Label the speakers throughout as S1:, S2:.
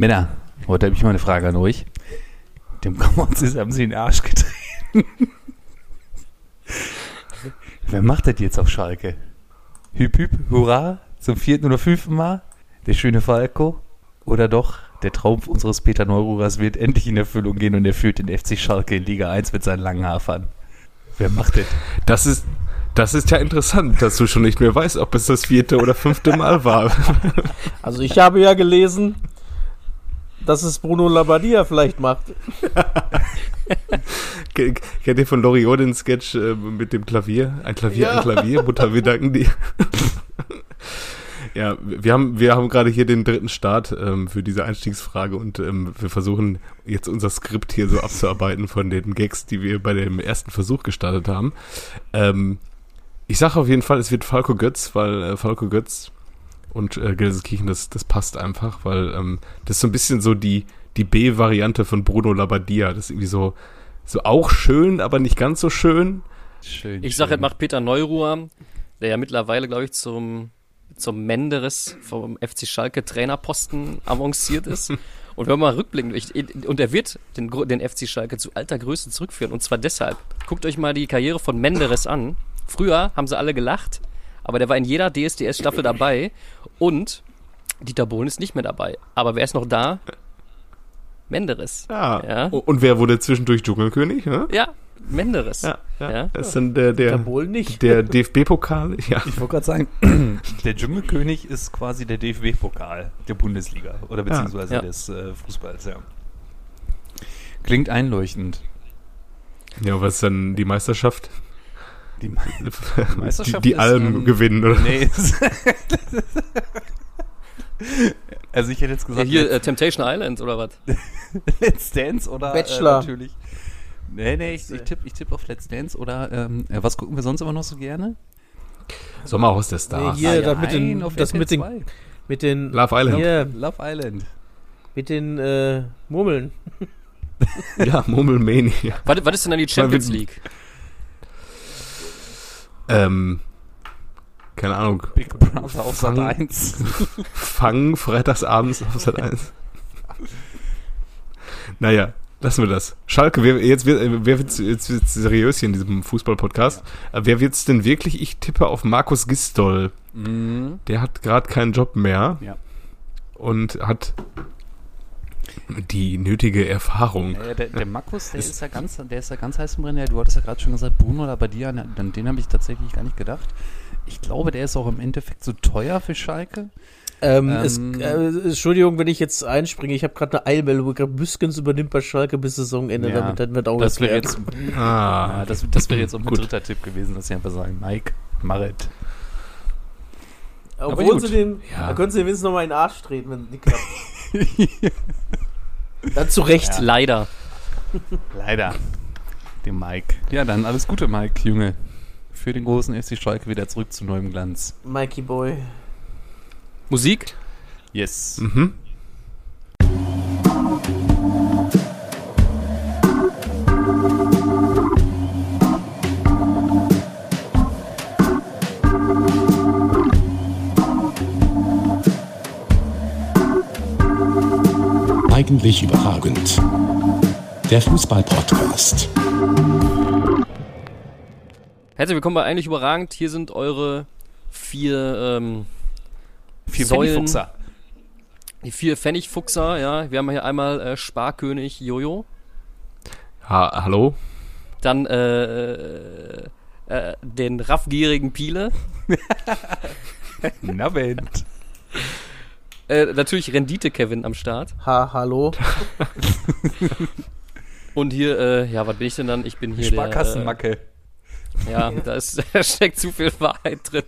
S1: Männer, heute habe ich mal eine Frage an euch. Dem Commons haben sie in den Arsch getreten. Wer macht das jetzt auf Schalke? Hüp, hüp, hurra, zum vierten oder fünften Mal? Der schöne Falco? Oder doch, der Traum unseres Peter Neururers wird endlich in Erfüllung gehen und er führt den FC Schalke in Liga 1 mit seinen langen Hafern. Wer macht das?
S2: Das ist, das ist ja interessant, dass du schon nicht mehr weißt, ob es das vierte oder fünfte Mal war.
S3: Also ich habe ja gelesen, dass es Bruno Labbadia vielleicht macht.
S2: Kennt ihr von Loriot den Sketch äh, mit dem Klavier? Ein Klavier,
S3: Ja.
S2: ein Klavier, Mutter, wir danken dir. ja, wir haben, wir haben gerade hier den dritten Start ähm, für diese Einstiegsfrage und ähm, wir versuchen jetzt unser Skript hier so abzuarbeiten von den Gags, die wir bei dem ersten Versuch gestartet haben. Ähm, ich sage auf jeden Fall, es wird Falco Götz, weil äh, Falco Götz und äh, Gelsenkirchen, das, das passt einfach, weil ähm, das ist so ein bisschen so die, die B-Variante von Bruno Labbadia. Das ist irgendwie so, so auch schön, aber nicht ganz so schön.
S1: Schön.
S4: Ich sage, es macht Peter Neuruhr, der ja mittlerweile, glaube ich, zum, zum Menderes vom FC Schalke Trainerposten avanciert ist. Und wenn man mal rückblickend, ich- und er wird den, den FC Schalke zu alter Größe zurückführen. Und zwar deshalb. Guckt euch mal die Karriere von Menderes an. Früher haben sie alle gelacht, aber der war in jeder DSDS-Staffel dabei. Und Dieter Bohlen ist nicht mehr dabei. Aber wer ist noch da? Menderes.
S2: Ja.
S4: Ja.
S2: O- Und wer wurde zwischendurch Dschungelkönig? Ne?
S4: Ja, Menderes.
S2: Ja, ja.
S4: Ja.
S2: Das ist dann der,
S3: Der
S2: der,
S3: Bohl nicht.
S2: der DFB-Pokal. Ja.
S1: Ich wollte gerade sagen, der Dschungelkönig ist quasi der DFB-Pokal der Bundesliga oder beziehungsweise
S4: Ja.
S1: des äh, Fußballs, ja. Klingt einleuchtend.
S2: ja, was ist dann die Meisterschaft?
S1: Die
S2: Die,
S1: Meisterschaft
S2: die
S1: ist,
S2: Alm
S1: ähm,
S2: gewinnen, oder?
S1: Nee. also ich hätte jetzt
S4: Ja,
S1: gesagt,
S4: hier äh, Temptation Island oder was?
S1: Let's Dance oder
S3: Bachelor.
S1: Äh, natürlich. Nee, nee, ich, ich tippe ich tipp auf Let's Dance oder ähm, äh, was gucken wir sonst immer noch so gerne?
S2: Sommerhaus der Stars.
S3: Nee, hier, das mit den,
S1: Nein, auf
S3: das mit den,
S1: RTL 2.
S3: mit den,
S2: Love Island.
S3: hier,
S1: Love Island.
S3: mit den äh, Murmeln.
S2: Ja, Murmelmania.
S4: Was, was ist denn dann die Champions League?
S2: Ähm, keine Ahnung.
S1: Big Brother auf Sat
S2: Fang-
S1: 1.
S2: Fang freitagsabends auf Sat 1. naja, lassen wir das. Schalke, wer, jetzt wird, äh, wer wird's, jetzt wird's seriös hier in diesem Fußball-Podcast. Äh, Wer wird's denn wirklich? Ich tippe auf Markus Gistol.
S1: Mhm.
S2: Der hat gerade keinen Job mehr.
S1: Ja.
S2: Und hat die nötige Erfahrung.
S1: Äh, der, der Markus, der ist, ja ganz, der ist ja ganz heiß im Rennen. Du hattest ja gerade schon gesagt, Bruno Labbadia, an an den habe ich tatsächlich gar nicht gedacht. Ich glaube, der ist auch im Endeffekt so teuer für Schalke.
S3: Ähm,
S1: Ähm,
S3: es, äh, Entschuldigung, wenn ich jetzt einspringe. Ich habe gerade eine Eilmeldung. Büskens übernimmt bei Schalke bis Saisonende.
S1: Ja,
S3: damit dann wird auch
S1: Das wäre jetzt,
S2: Ah,
S1: ja, das, das wäre jetzt auch mein dritter Tipp gewesen, dass sie einfach sagen, Mike, Marit.
S3: Obwohl sie den,
S2: Ja.
S3: da können sie wenigstens noch mal in den Arsch treten, wenn es nicht klappt. Dann zu Recht.
S4: Leider.
S1: Leider. Dem Mike. Ja, dann alles Gute, Mike, Junge. Für den großen FC Schalke wieder zurück zu neuem Glanz.
S3: Mikey Boy.
S4: Musik?
S1: Yes.
S2: mhm.
S5: Eigentlich überragend. Der Fußball-Podcast.
S4: Herzlich willkommen bei Eigentlich Überragend. Hier sind eure vier, ähm,
S1: Vier
S4: Säulen.
S1: Pfennigfuchser.
S4: die vier Pfennigfuchser, ja. Wir haben hier einmal äh, Sparkönig Jojo,
S2: ha hallo?
S4: dann äh, äh, äh, den raffgierigen Piele,
S1: Nabend.
S4: Äh, natürlich Rendite Kevin am Start
S3: Ha, hallo.
S4: und hier, äh, ja, was bin ich denn dann? Ich bin hier
S1: Sparkassenmacke.
S4: der, äh, ja, da, ist, da steckt zu viel Wahrheit drin.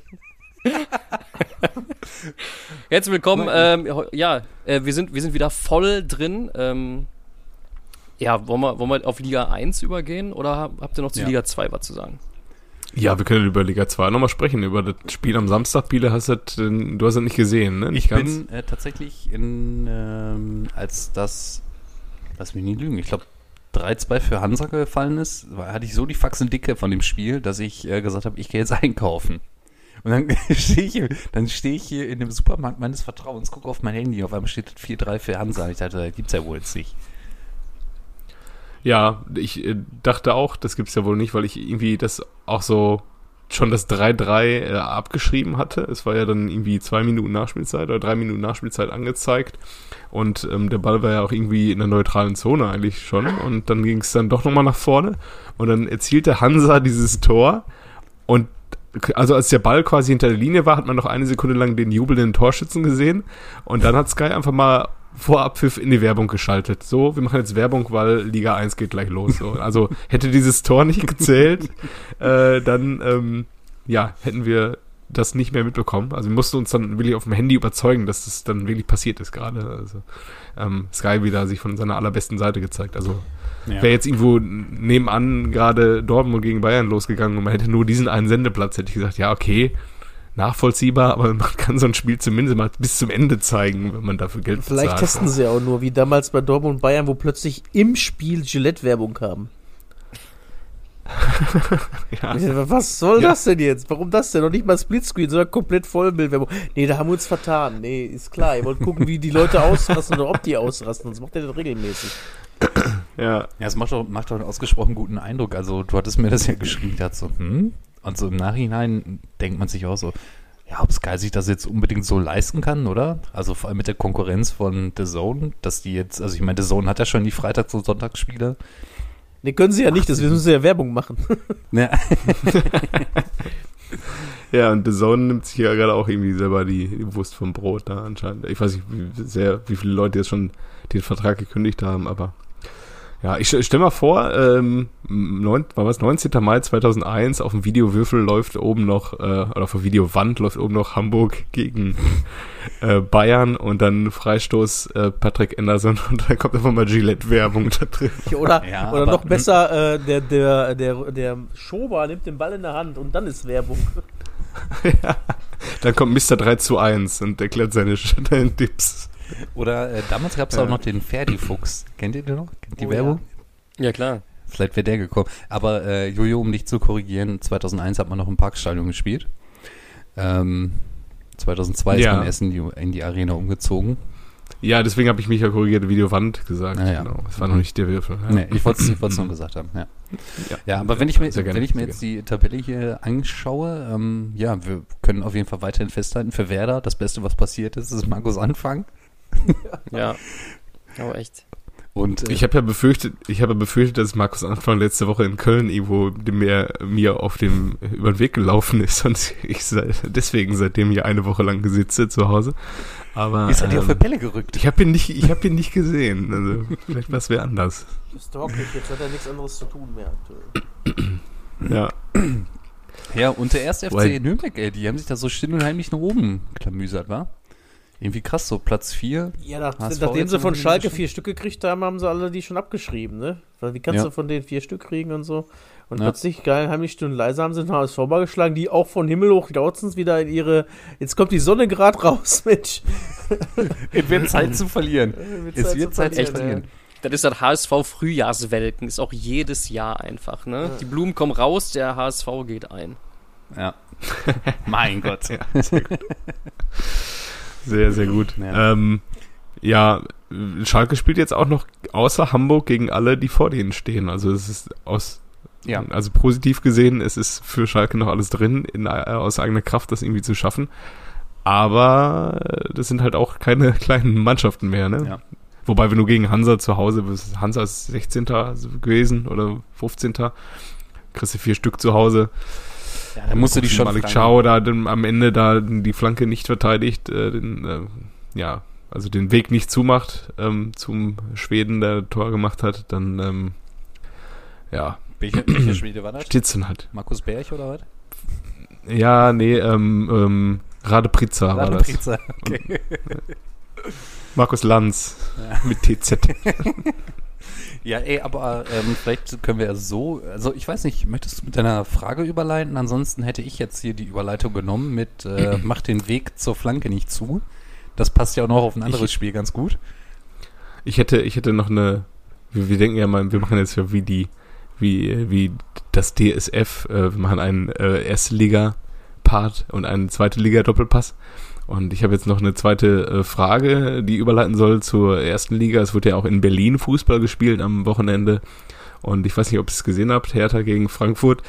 S4: Herzlich willkommen. Ähm, ja, äh, wir sind wir sind wieder voll drin. Ähm, ja, wollen wir, wollen wir auf Liga 1 übergehen oder hab- habt ihr noch zu
S1: Ja.
S4: Liga 2 was zu sagen?
S2: Ja, wir können über Liga 2 nochmal sprechen. Über das Spiel am Samstag, Biele, hast du, das, du hast es nicht gesehen, ne? Nicht
S1: Ich bin äh, tatsächlich in, ähm, als das, lass mich nie lügen, ich glaube 3-2 für Hansa gefallen ist, war, hatte ich so die Faxen dicke von dem Spiel, dass ich äh, gesagt habe, ich gehe jetzt einkaufen. Und dann stehe ich, hier- dann stehe ich hier in dem Supermarkt meines Vertrauens, gucke auf mein Handy, auf einmal steht 4-3 für Hansa. Ich dachte, das gibt's ja wohl jetzt nicht.
S2: Ja, ich äh, dachte auch, das gibt's ja wohl nicht, weil ich irgendwie das auch so schon das 3-3 äh, abgeschrieben hatte. Es war ja dann irgendwie zwei Minuten Nachspielzeit oder drei Minuten Nachspielzeit angezeigt. Und ähm, der Ball war ja auch irgendwie in der neutralen Zone eigentlich schon. Und dann ging es dann doch nochmal nach vorne. Und dann erzielte Hansa dieses Tor. Und also als der Ball quasi hinter der Linie war, hat man noch eine Sekunde lang den jubelnden Torschützen gesehen. Und dann hat Sky einfach mal vor Abpfiff in die Werbung geschaltet. So, wir machen jetzt Werbung, weil Liga 1 geht gleich los. So. Also hätte dieses Tor nicht gezählt, äh, dann ähm, ja, hätten wir das nicht mehr mitbekommen. Also wir mussten uns dann wirklich auf dem Handy überzeugen, dass das dann wirklich passiert ist gerade. Also ähm, Sky wieder sich von seiner allerbesten Seite gezeigt. Also
S1: Ja.
S2: wäre jetzt irgendwo nebenan gerade Dortmund gegen Bayern losgegangen und man hätte nur diesen einen Sendeplatz, hätte ich gesagt, ja, okay, nachvollziehbar, aber man kann so ein Spiel zumindest mal bis zum Ende zeigen, wenn man dafür Geld
S3: Vielleicht
S2: bezahlt.
S3: testen sie auch nur, wie damals bei Dortmund und Bayern, wo plötzlich im Spiel Gillette-Werbung kam.
S2: Ja.
S3: Was soll
S2: Ja.
S3: das denn jetzt? Warum das denn? Noch nicht mal Splitscreen, sondern komplett Vollbildwerbung. Nee, da haben wir uns vertan. Nee, ist klar. Ihr wollt gucken, wie die Leute ausrasten oder ob die ausrasten. Sonst macht ihr das regelmäßig.
S2: Ja,
S1: Ja, es macht doch, macht doch einen ausgesprochen guten Eindruck. Also, du hattest mir das ja geschrieben, ich dachte so, hm? Und so im Nachhinein denkt man sich auch so, ja, ob Sky sich das jetzt unbedingt so leisten kann, oder? Also vor allem mit der Konkurrenz von The Zone, dass die jetzt, also ich meine, The Zone hat ja schon die Freitags- und Sonntagsspiele.
S3: Nee, können sie ja nicht, deswegen müssen sie ja Werbung machen.
S1: Ne?
S2: ja, und The Zone nimmt sich ja gerade auch irgendwie selber die, die Wurst vom Brot da anscheinend. Ich weiß nicht, wie, sehr, wie viele Leute jetzt schon den Vertrag gekündigt haben, aber ja, ich stell mal vor, ähm, neun, war was, 19. Mai 2001, auf dem Videowürfel läuft oben noch, äh, oder auf der Videowand läuft oben noch Hamburg gegen äh, Bayern und dann Freistoß äh, Patrick Anderson und dann kommt einfach mal Gillette-Werbung da drin.
S3: Oder,
S1: Ja,
S3: oder
S1: aber-
S3: noch besser, äh, der, der, der, der Schober nimmt den Ball in der Hand und dann ist Werbung.
S2: ja. Dann kommt Mr. 3 zu 1 und erklärt seine, seine Tipps.
S1: Oder äh, damals gab es auch noch den Ferdi-Fuchs. Kennt ihr den noch? Kennt die
S3: Oh,
S1: Werbung?
S4: Ja, klar.
S1: Vielleicht wäre der gekommen. Aber äh, Jojo, um dich zu korrigieren, 2001 hat man noch im Parkstadion gespielt. Ähm, 2002 ist
S2: Ja.
S1: man erst in die, in die Arena umgezogen.
S2: Ja, deswegen habe ich mich ja korrigiert, Videowand gesagt.
S1: Ah, ja.
S2: Genau. Es war noch nicht der Würfel. Ja.
S1: Nee, ich wollte es nur gesagt haben. Ja,
S2: Ja.
S1: ja aber wenn ich mir,
S2: gerne,
S1: wenn ich mir jetzt die Tabelle hier anschaue, ähm, ja, wir können auf jeden Fall weiterhin festhalten, für Werder, das Beste, was passiert ist, ist Markus Anfang.
S4: Ja. Aber echt.
S1: Und äh,
S2: Ich habe ja befürchtet, ich habe ja befürchtet, dass Markus Anfang letzte Woche in Köln irgendwo mir, mir auf dem über den Weg gelaufen ist und ich seit, deswegen seitdem hier eine Woche lang gesitze zu Hause. Aber
S1: ist er dir auf die
S2: ähm,
S1: Bälle gerückt?
S2: ich habe ihn nicht, ich habe ihn nicht gesehen. Also vielleicht was wäre anders.
S3: Stalk mich, jetzt hat er nichts anderes zu tun mehr aktuell.
S2: Ja,
S1: Ja, und der erste FC
S2: Weil-
S1: Nürnberg, ey, die haben sich da so still und heimlich nach oben klamüsert, wa? Irgendwie krass, so Platz 4.
S3: Ja, nach, nachdem sie
S1: noch
S3: von Schalke vier Stück gekriegt haben, haben sie alle die schon abgeschrieben, ne? Weil wie kannst
S1: Ja.
S3: du von denen vier Stück kriegen und so? Und
S1: Ja.
S3: plötzlich, geil, heimlich still und leise haben sie den HSV mal geschlagen, die auch von Himmel hoch jauchzend wieder in ihre, jetzt kommt die Sonne gerade raus, Mensch.
S1: Es wird Zeit zu verlieren. Es wird Zeit zu
S3: verlieren.
S4: Das ist das HSV Frühjahrswelken. Ist auch jedes Jahr einfach, ne? Die Blumen kommen raus, der HSV geht ein.
S1: Ja. mein Gott.
S2: Ja, sehr gut. Sehr, sehr gut.
S1: Ja.
S2: Ähm, ja, Schalke spielt jetzt auch noch außer Hamburg gegen alle, die vor denen stehen. Also es ist aus
S1: Ja.
S2: Also positiv gesehen, es ist für Schalke noch alles drin, in, äh, aus eigener Kraft das irgendwie zu schaffen. Aber äh, das sind halt auch keine kleinen Mannschaften mehr, ne?
S1: Ja.
S2: Wobei, wenn du gegen Hansa zu Hause bist, Hansa ist 16. gewesen oder 15. Kriegst du vier Stück zu Hause.
S1: Ja, da musst du dich schon
S2: Malik. Chow da dann am Ende da die Flanke nicht verteidigt, äh, den, äh, ja, also den Weg nicht zumacht ähm, zum Schweden, der Tor gemacht hat, dann ähm, ja,
S1: Welcher, welcher Schwede war das?
S2: dann halt.
S1: Markus Berg oder was?
S2: Ja, nee, ähm, ähm, Rade Priza war das.
S1: Priza. Okay.
S2: Markus Lanz
S1: Ja.
S2: mit TZ.
S1: Ja, ey, aber ähm, vielleicht können wir ja so, also ich weiß nicht, möchtest du mit deiner Frage überleiten? Ansonsten hätte ich jetzt hier die Überleitung genommen mit äh, mach den Weg zur Flanke nicht zu. Das passt ja auch noch auf ein anderes
S2: Ich-
S1: Spiel ganz gut.
S2: Ich hätte, ich hätte noch eine, wir, wir denken ja mal, wir machen jetzt ja wie die, wie, wie das DSF, äh, wir machen einen äh, Erstliga Part und ein zweite Liga-Doppelpass. Und ich habe jetzt noch eine zweite äh, Frage, die überleiten soll zur ersten Liga. Es wird ja auch in Berlin Fußball gespielt am Wochenende. Und ich weiß nicht, ob ihr es gesehen habt, Hertha gegen Frankfurt.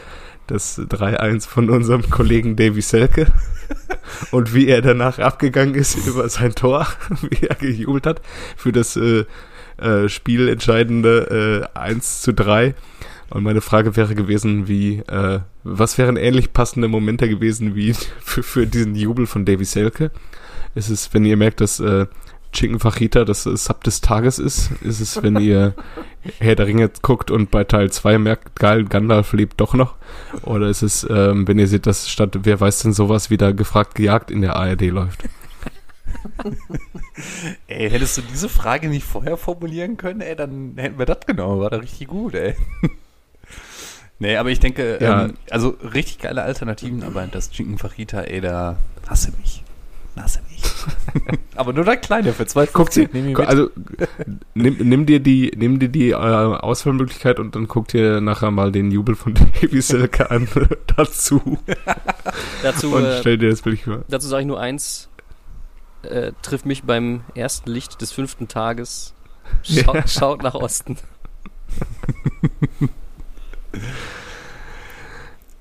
S2: Das 3-1 von unserem Kollegen Davy Selke. Und wie er danach abgegangen ist über sein Tor, wie er gejubelt hat für das äh, äh, spielentscheidende äh, 1 zu 3. Und meine Frage wäre gewesen, wie, äh, was wären ähnlich passende Momente gewesen wie für, für diesen Jubel von Davy Selke? Ist es, wenn ihr merkt, dass äh, Chicken Fajita das Sub des Tages ist? Ist es, wenn ihr Herr der Ringe guckt und bei Teil 2 merkt, geil, Gandalf lebt doch noch? Oder ist es, ähm, wenn ihr seht, dass statt Wer weiß denn sowas wieder gefragt gejagt in der ARD läuft?
S1: Ey, hättest du diese Frage nicht vorher formulieren können, ey, dann hätten wir das genommen. War da richtig gut, ey. Nee, aber ich denke,
S2: Ja.
S1: ähm, also richtig geile Alternativen, aber das Chicken Fajita, ey, da hasse mich. Hasse mich. aber nur der Kleine für zwei
S2: Guckt sie,
S1: Nehm ihn
S2: gu-
S1: mit.
S2: also nimm, nimm dir die, nimm dir die äh, Auswahlmöglichkeit und dann guck dir nachher mal den Jubel von Davy Selke an dazu
S4: Dazu,
S2: und
S4: äh,
S2: stell dir das wirklich vor.
S4: dazu sage ich nur eins. Äh, trifft mich beim ersten Licht des fünften Tages. Schau,
S2: Ja.
S4: Schaut nach Osten.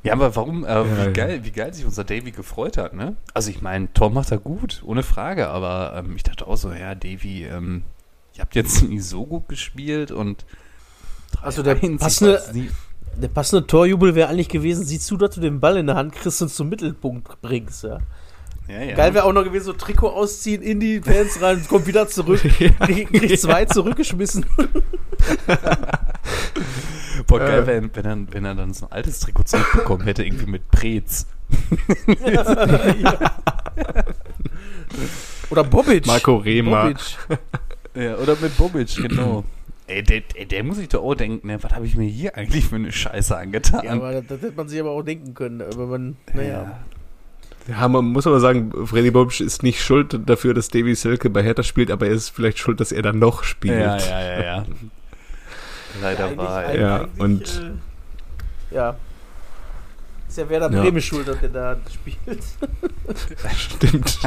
S1: Ja, aber warum, äh,
S2: Ja,
S1: wie,
S2: ja.
S1: geil, wie geil sich unser Davy gefreut hat, ne? Also ich meine, Tor macht er gut, ohne Frage, aber ähm, ich dachte auch so, ja, Davy, ähm, ihr habt jetzt nicht so gut gespielt und
S3: Also der
S1: 3-1, ich
S3: passende-
S1: nie-
S3: Der passende Torjubel wäre eigentlich gewesen, sieh zu, dass du den Ball in der Hand kriegst und zum Mittelpunkt bringst, ja.
S1: ja, ja.
S3: Geil wäre auch noch gewesen, so Trikot ausziehen, in die Fans rein, kommt wieder zurück, kriegt kriegt zwei zurückgeschmissen.
S1: Boah, geil,
S2: Äh.
S1: wenn, wenn, er, wenn er dann so ein altes Trikot zurückbekommen hätte, irgendwie mit Prez.
S3: Oder Bobic.
S2: Marco Rehmer.
S3: Bobic.
S1: Ja, oder mit Bobic, genau. Ey, der, der muss sich doch auch denken, ne, was habe ich mir hier eigentlich für eine Scheiße angetan?
S3: Ja, aber das, das hätte man sich aber auch denken können. Aber man, naja.
S2: Ja, man muss aber sagen, Freddy Bobic ist nicht schuld dafür, dass Davy Selke bei Hertha spielt, aber er ist vielleicht schuld, dass er dann noch spielt.
S1: Ja, ja, ja, ja. Leider war er.
S2: Ja, und-
S3: Äh, ja. Ist ja Werder
S2: Ja.
S3: Bremen schuld, dass der da spielt.
S2: Stimmt.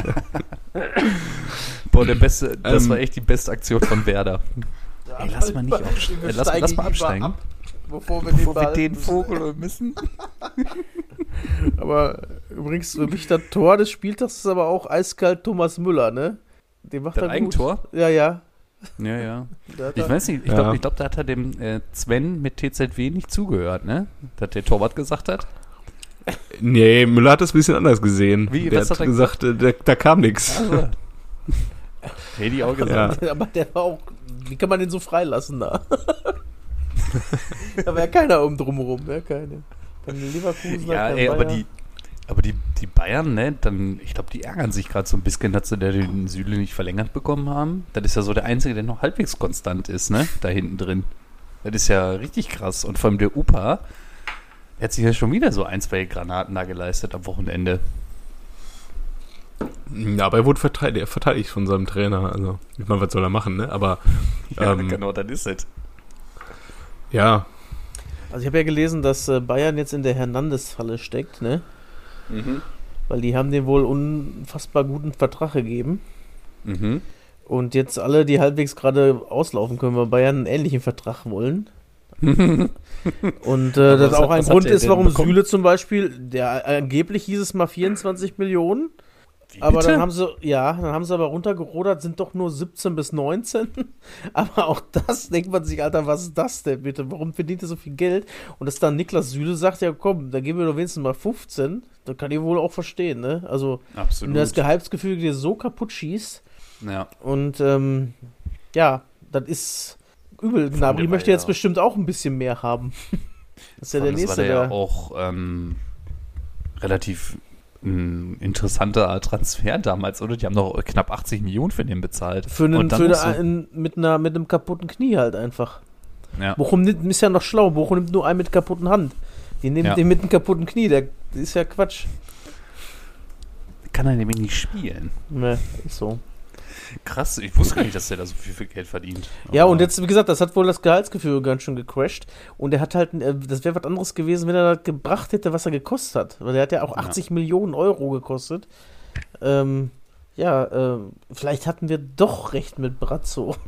S1: Boah, der beste, das
S2: Ähm,
S1: war echt die beste Aktion von Werder.
S3: Ja,
S1: Ey, lass mal nicht aufsteigen.
S3: Wir
S1: Lass- lass mal absteigen.
S3: ab, bevor wir
S1: Bevor
S3: den,
S1: wir den Vogel müssen.
S3: Aber übrigens, für mich das Tor des Spieltags ist aber auch eiskalt Thomas Müller, ne? Den macht
S1: Das
S3: er gut.
S1: Eigentor?
S3: Ja, ja.
S1: Ja, ja. Ich weiß nicht, ich
S2: Ja.
S1: glaube, ich glaub, da hat er dem äh, Sven mit TZW nicht zugehört, ne? Dass der Torwart gesagt hat.
S2: Nee, Müller hat das ein bisschen anders gesehen.
S1: Wie?
S2: Der
S1: Was
S2: hat
S1: hat er
S2: gesagt, äh, da, da kam nichts.
S1: Also. Hätte ich auch gesagt.
S2: Ja.
S3: Aber der war auch. Wie kann man den so freilassen da? da war ja keiner um drumherum, ja, keine. Kein Leverkusen,
S1: Ja, ey, aber die, aber die, die Bayern, ne, dann, ich glaube, die ärgern sich gerade so ein bisschen, dass sie den Süle nicht verlängert bekommen haben. Das ist ja so der Einzige, der noch halbwegs konstant ist, ne, da hinten drin. Das ist ja richtig krass. Und vor allem der Upa, der hat sich ja schon wieder so ein, zwei Granaten da geleistet am Wochenende.
S2: Ja, aber er wurde verteidigt, verteidigt von seinem Trainer. Also, ich meine, was soll er machen, ne? Aber
S1: Ja,
S2: Ähm,
S1: genau, das ist es.
S2: ja,
S3: Also ich habe ja gelesen, dass äh, Bayern jetzt in der Hernandez-Falle steckt, ne?
S1: Mhm.
S3: Weil die haben dem wohl unfassbar guten Vertrag gegeben.
S1: Mhm.
S3: Und jetzt alle, die halbwegs gerade auslaufen können, bei Bayern einen ähnlichen Vertrag wollen. Und äh, das auch
S1: hat-
S3: ein Grund ist, warum
S1: bekommen?
S3: Süle zum Beispiel, der angeblich hieß es mal 24 Millionen, aber
S1: bitte?
S3: dann haben sie, ja, dann haben sie aber runtergerodert, sind doch nur 17 bis 19. aber auch das denkt man sich, Alter, was ist das denn bitte? Warum verdient ihr so viel Geld? Und dass dann Niklas Süle sagt, ja komm, da geben wir doch wenigstens mal 15, das kann ich wohl auch verstehen, ne? Also, wenn
S1: Absolut.
S3: du das Gehaltsgefüge dir so kaputt schießt,
S1: ja.
S3: und ähm, ja, das ist übel. Gnabry möchte jetzt
S1: ja-
S3: bestimmt auch ein bisschen mehr haben. Das ist ja der nächste,
S1: war der
S3: der.
S1: ja auch ähm, relativ ein interessanter Transfer damals, oder? Die haben noch knapp 80 Millionen für den bezahlt.
S3: Für einen, für
S1: so-
S3: einen, mit, einer, mit einem kaputten Knie halt einfach.
S1: ja.
S3: Bochum nimmt, ist ja noch schlau. Bochum nimmt nur einen mit kaputten Hand. Die nehmen
S1: Ja.
S3: den mit einem kaputten Knie. Der ist ja Quatsch.
S1: Kann er nämlich nicht spielen.
S3: Ne, ist so.
S1: Krass, ich wusste gar nicht, dass der da so viel, viel Geld verdient.
S3: Ja,
S1: Aber-
S3: und jetzt, wie gesagt, das hat wohl das Gehaltsgefühl ganz schön gecrashed. Und er hat halt, äh, das wäre was anderes gewesen, wenn er das gebracht hätte, was er gekostet hat. Weil der hat ja auch 80 Millionen Euro gekostet. Ähm, ja, ähm, vielleicht hatten wir doch recht mit Brazzo.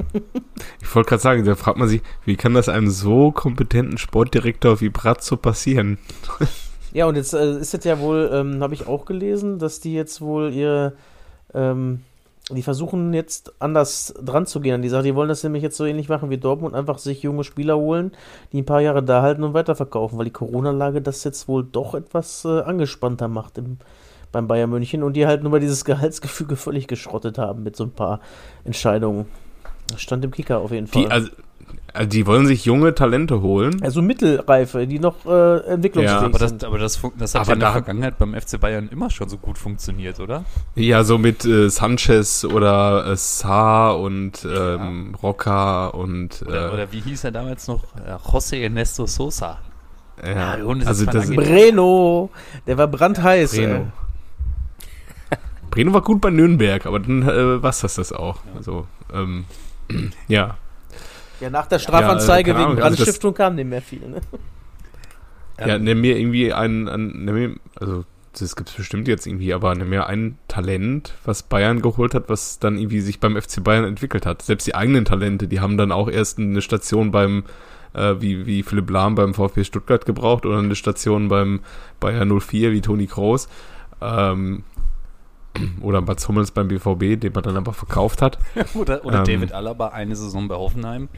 S2: Ich wollte gerade sagen, da fragt man sich, wie kann das einem so kompetenten Sportdirektor wie Brazzo passieren?
S3: Ja, und jetzt äh, ist es ja wohl, ähm, habe ich auch gelesen, dass die jetzt wohl ihre, ähm, die versuchen jetzt anders dran zu gehen an die Sache. Die wollen das nämlich jetzt so ähnlich machen wie Dortmund, einfach sich junge Spieler holen, die ein paar Jahre da halten und weiterverkaufen, weil die Corona-Lage das jetzt wohl doch etwas äh, angespannter macht im, beim Bayern München und die halt nur mal dieses Gehaltsgefüge völlig geschrottet haben mit so ein paar Entscheidungen. Das stand im Kicker auf jeden Fall.
S2: Die, also, also die wollen sich junge Talente holen.
S3: also Mittelreife, die noch äh, entwicklungsfähig
S2: Ja,
S1: aber das,
S3: sind.
S1: aber das, das hat
S2: Aber
S1: ja in der Vergangenheit beim FC Bayern immer schon so gut funktioniert, oder?
S2: Ja, so mit äh, Sanchez oder äh, Saar und ähm, Roca und
S1: Oder,
S2: äh,
S1: oder wie hieß er damals noch? Äh, José Ernesto Sosa.
S2: ja,
S1: Ja,
S2: also
S1: ist
S2: das
S3: Breno, der war brandheiß.
S2: Breno. Breno war gut bei Nürnberg, aber dann äh, was das das auch. Also ähm, ja,
S3: Ja, nach der Strafanzeige
S2: Ja, keine
S3: wegen
S2: Ahnung, also
S3: Brandstiftung kam nicht mehr viel. Ne?
S2: ja, nimm mir irgendwie ein, ein nimm mir, also das gibt's bestimmt jetzt irgendwie, aber nimm mir ein Talent, was Bayern geholt hat, was dann irgendwie sich beim FC Bayern entwickelt hat. Selbst die eigenen Talente, die haben dann auch erst eine Station beim äh, wie, wie Philipp Lahm beim VfB Stuttgart gebraucht oder eine Station beim Bayern 04 wie Toni Kroos. Ähm, oder Mats Hummels beim BVB, den man dann aber verkauft hat.
S1: Oder, oder
S2: Ähm.
S1: David Alaba eine Saison bei Hoffenheim.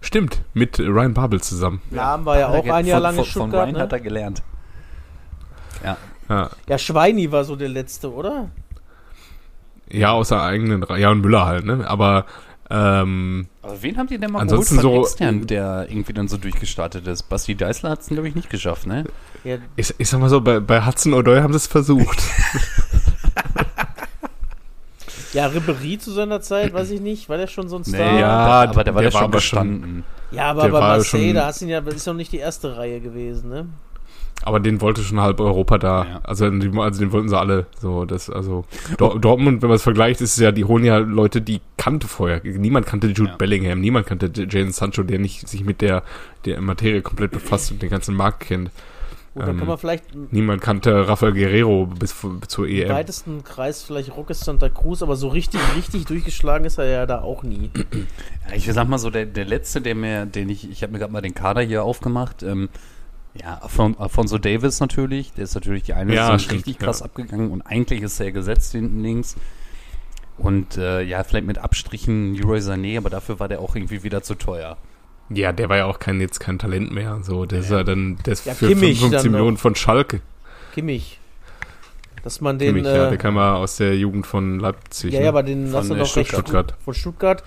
S2: Stimmt, mit Ryan Babel zusammen.
S3: War ja
S1: Hat er
S3: auch
S1: ge-
S3: ein Jahr
S1: von-
S3: lang in
S1: von. Ryan hat
S3: Ne?
S1: er gelernt. Ja,
S2: Ja,
S3: Ja, Schweini war so der letzte, oder?
S2: ja aus der eigenen. Ja, und Müller halt, ne? Aber ähm,
S1: aber wen haben die denn mal
S2: Ansonsten
S1: geholt von
S2: so-
S1: extern, der irgendwie dann so durchgestartet ist? Basti Deißler hat es, glaube ich, nicht geschafft, ne?
S3: Ja,
S2: ich, ich sag mal so, bei, bei Hudson O'Doy haben sie es versucht.
S3: ja Ribéry zu seiner Zeit, weiß ich nicht, war der schon so ein Star?
S1: Nee,
S2: ja,
S1: aber der war
S2: der
S1: ja
S2: war
S1: schon gestanden.
S3: Ja, aber
S2: Der
S3: bei Marseille,
S2: schon-
S3: da hast ihn ja, das ist noch nicht die erste Reihe gewesen, ne?
S2: Aber den wollte schon halb Europa da.
S1: Ja.
S2: Also, also den wollten sie alle. So, das, also Dor Dortmund, wenn man es vergleicht, ist es ja, die holen ja Leute, die kannte vorher. Niemand kannte Jude
S1: Ja.
S2: Bellingham, niemand kannte Jadon Sancho, der nicht sich mit der, der Materie komplett befasst und den ganzen Markt kennt.
S3: Gut, dann
S2: Ähm,
S3: kann man vielleicht im
S2: Niemand kannte Rafael Guerrero bis fu- zur EM.
S3: weitesten Kreis vielleicht Roques Santa Cruz, aber so richtig, richtig durchgeschlagen ist er ja da auch nie.
S1: Ich sag mal so, der, der letzte, der mir, den ich, ich habe mir gerade mal den Kader hier aufgemacht, ähm, ja, Alfon Alfonso Davis natürlich, der ist natürlich die eine
S2: Ja,
S1: Saison
S2: stimmt,
S1: richtig krass
S2: ja.
S1: abgegangen und eigentlich ist er gesetzt hinten links. Und äh, ja, vielleicht mit Abstrichen Leroy Sané, aber dafür war der auch irgendwie wieder zu teuer.
S2: Ja, der war ja auch kein, jetzt kein Talent mehr. So, der ist
S1: Ja.
S2: ja dann, der ist
S3: Ja,
S2: für
S3: Kimmich
S2: 55
S3: dann noch.
S2: Millionen von Schalke.
S3: Kimmich. Dass man den.
S2: Kimmich, ja,
S3: äh,
S2: der kam ja aus der Jugend von Leipzig.
S3: ja,
S2: ne?
S3: ja, aber den wir
S1: äh,
S3: doch recht
S2: Stuttgart.
S3: Von Stuttgart.